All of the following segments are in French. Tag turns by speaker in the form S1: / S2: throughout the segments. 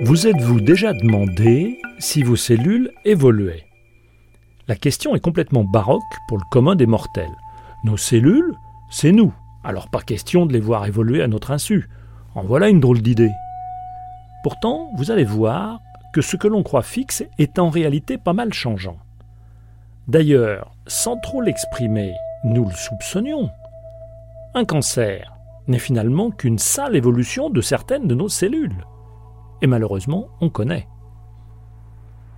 S1: Vous êtes-vous déjà demandé si vos cellules évoluaient? La question est complètement baroque pour le commun des mortels. Nos cellules, c'est nous, alors pas question de les voir évoluer à notre insu. En voilà une drôle d'idée. Pourtant, vous allez voir que ce que l'on croit fixe est en réalité pas mal changeant. D'ailleurs, sans trop l'exprimer, nous le soupçonnions. Un cancer n'est finalement qu'une sale évolution de certaines de nos cellules et malheureusement on connaît.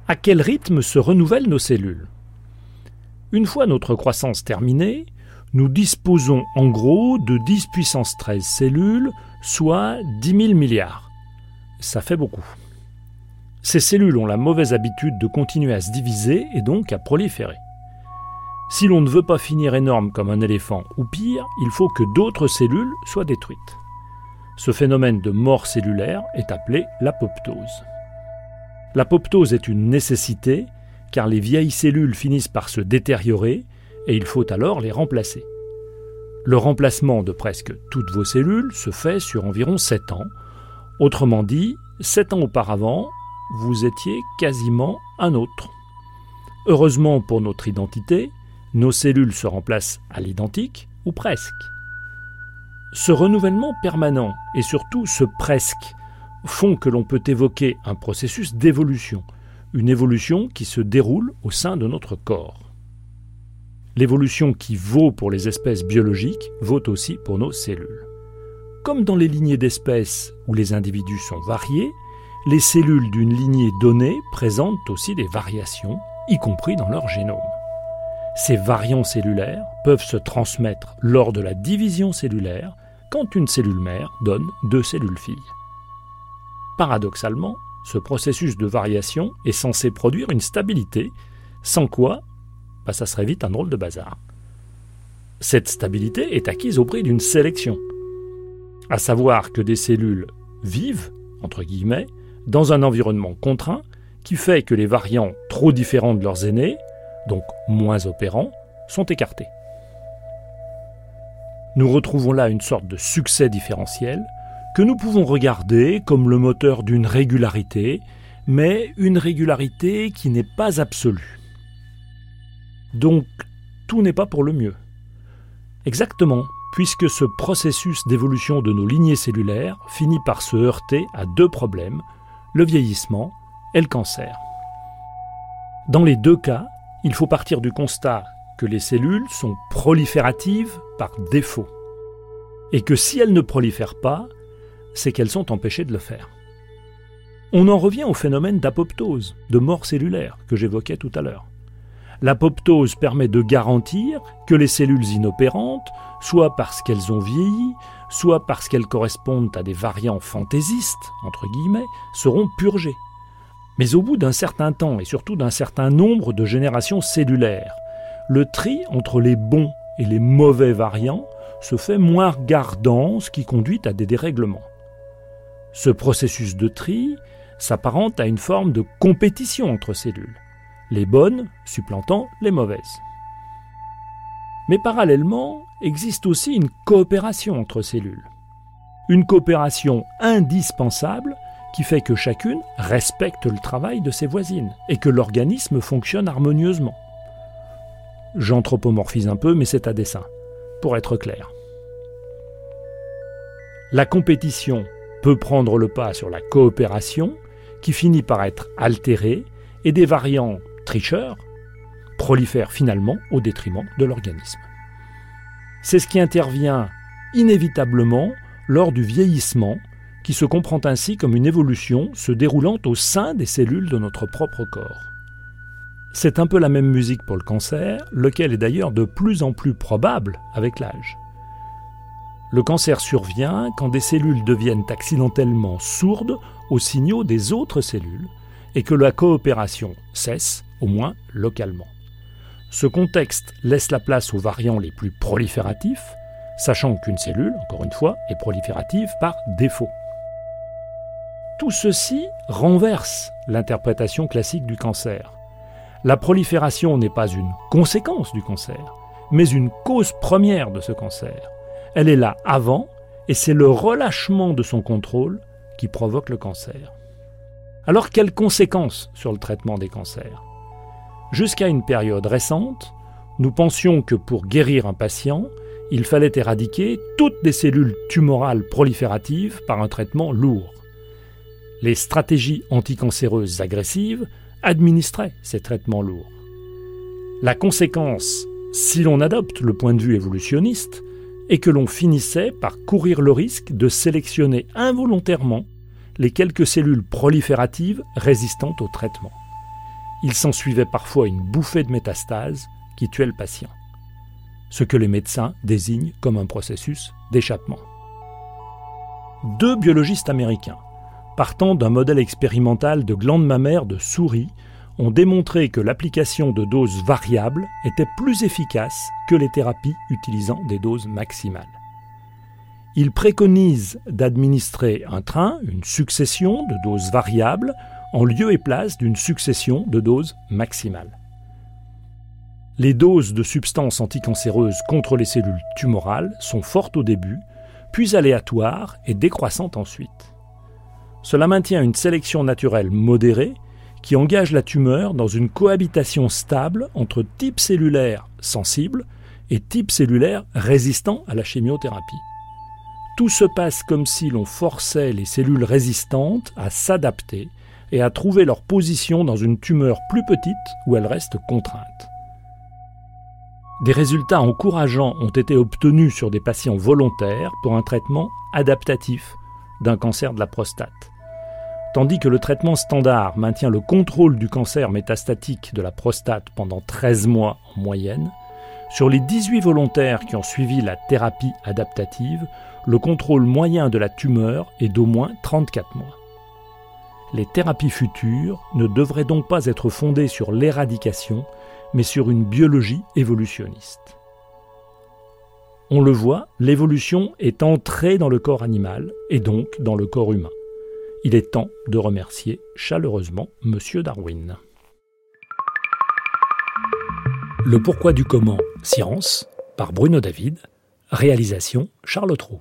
S1: À quel rythme se renouvellent nos cellules? Une fois notre croissance terminée, nous disposons en gros de 10 puissance 13 cellules, soit 10 000 milliards. Ça fait beaucoup. Ces cellules ont la mauvaise habitude de continuer à se diviser et donc à proliférer. Si l'on ne veut pas finir énorme comme un éléphant ou pire, il faut que d'autres cellules soient détruites. Ce phénomène de mort cellulaire est appelé l'apoptose. L'apoptose est une nécessité car les vieilles cellules finissent par se détériorer et il faut alors les remplacer. Le remplacement de presque toutes vos cellules se fait sur environ 7 ans. Autrement dit, 7 ans auparavant, vous étiez quasiment un autre. Heureusement pour notre identité, nos cellules se remplacent à l'identique ou presque. Ce renouvellement permanent et surtout ce presque font que l'on peut évoquer un processus d'évolution, une évolution qui se déroule au sein de notre corps. L'évolution qui vaut pour les espèces biologiques vaut aussi pour nos cellules. Comme dans les lignées d'espèces où les individus sont variés, les cellules d'une lignée donnée présentent aussi des variations, y compris dans leur génome. Ces variants cellulaires peuvent se transmettre lors de la division cellulaire quand une cellule mère donne deux cellules filles. Paradoxalement, ce processus de variation est censé produire une stabilité, sans quoi bah, ça serait vite un drôle de bazar. Cette stabilité est acquise au prix d'une sélection, à savoir que des cellules vivent, entre guillemets, dans un environnement contraint qui fait que les variants trop différents de leurs aînés, donc moins opérants, sont écartés. Nous retrouvons là une sorte de succès différentiel que nous pouvons regarder comme le moteur d'une régularité, mais une régularité qui n'est pas absolue. Donc, tout n'est pas pour le mieux. Exactement, puisque ce processus d'évolution de nos lignées cellulaires finit par se heurter à deux problèmes, le vieillissement et le cancer. Dans les deux cas, il faut partir du constat que les cellules sont prolifératives par défaut. Et que si elles ne prolifèrent pas, c'est qu'elles sont empêchées de le faire. On en revient au phénomène d'apoptose, de mort cellulaire, que j'évoquais tout à l'heure. L'apoptose permet de garantir que les cellules inopérantes, soit parce qu'elles ont vieilli, soit parce qu'elles correspondent à des variants fantaisistes, entre guillemets, seront purgées. Mais au bout d'un certain temps et surtout d'un certain nombre de générations cellulaires, le tri entre les bons et les mauvais variants se fait moins regardant, ce qui conduit à des dérèglements. Ce processus de tri s'apparente à une forme de compétition entre cellules, les bonnes supplantant les mauvaises. Mais parallèlement, existe aussi une coopération entre cellules. Une coopération indispensable qui fait que chacune respecte le travail de ses voisines et que l'organisme fonctionne harmonieusement. J'anthropomorphise un peu, mais c'est à dessein, pour être clair. La compétition peut prendre le pas sur la coopération, qui finit par être altérée, et des variants tricheurs prolifèrent finalement au détriment de l'organisme. C'est ce qui intervient inévitablement lors du vieillissement, qui se comprend ainsi comme une évolution se déroulant au sein des cellules de notre propre corps. C'est un peu la même musique pour le cancer, lequel est d'ailleurs de plus en plus probable avec l'âge. Le cancer survient quand des cellules deviennent accidentellement sourdes aux signaux des autres cellules et que la coopération cesse, au moins localement. Ce contexte laisse la place aux variants les plus prolifératifs, sachant qu'une cellule, encore une fois, est proliférative par défaut. Tout ceci renverse l'interprétation classique du cancer. La prolifération n'est pas une conséquence du cancer, mais une cause première de ce cancer. Elle est là avant, et c'est le relâchement de son contrôle qui provoque le cancer. Alors quelles conséquences sur le traitement des cancers? Jusqu'à une période récente, nous pensions que pour guérir un patient, il fallait éradiquer toutes les cellules tumorales prolifératives par un traitement lourd. Les stratégies anticancéreuses agressives administraient ces traitements lourds. La conséquence, si l'on adopte le point de vue évolutionniste, est que l'on finissait par courir le risque de sélectionner involontairement les quelques cellules prolifératives résistantes au traitement. Il s'ensuivait parfois une bouffée de métastases qui tuait le patient, ce que les médecins désignent comme un processus d'échappement. Deux biologistes américains, partant d'un modèle expérimental de glandes mammaires de souris, ont démontré que l'application de doses variables était plus efficace que les thérapies utilisant des doses maximales. Ils préconisent d'administrer un train, une succession de doses variables, en lieu et place d'une succession de doses maximales. Les doses de substances anticancéreuses contre les cellules tumorales sont fortes au début, puis aléatoires et décroissantes ensuite. Cela maintient une sélection naturelle modérée qui engage la tumeur dans une cohabitation stable entre type cellulaire sensible et type cellulaire résistant à la chimiothérapie. Tout se passe comme si l'on forçait les cellules résistantes à s'adapter et à trouver leur position dans une tumeur plus petite où elles restent contraintes. Des résultats encourageants ont été obtenus sur des patients volontaires pour un traitement adaptatif d'un cancer de la prostate. Tandis que le traitement standard maintient le contrôle du cancer métastatique de la prostate pendant 13 mois en moyenne, sur les 18 volontaires qui ont suivi la thérapie adaptative, le contrôle moyen de la tumeur est d'au moins 34 mois. Les thérapies futures ne devraient donc pas être fondées sur l'éradication, mais sur une biologie évolutionniste. On le voit, l'évolution est entrée dans le corps animal et donc dans le corps humain. Il est temps de remercier chaleureusement M. Darwin. Le pourquoi du comment Science par Bruno David, réalisation Charles Trou.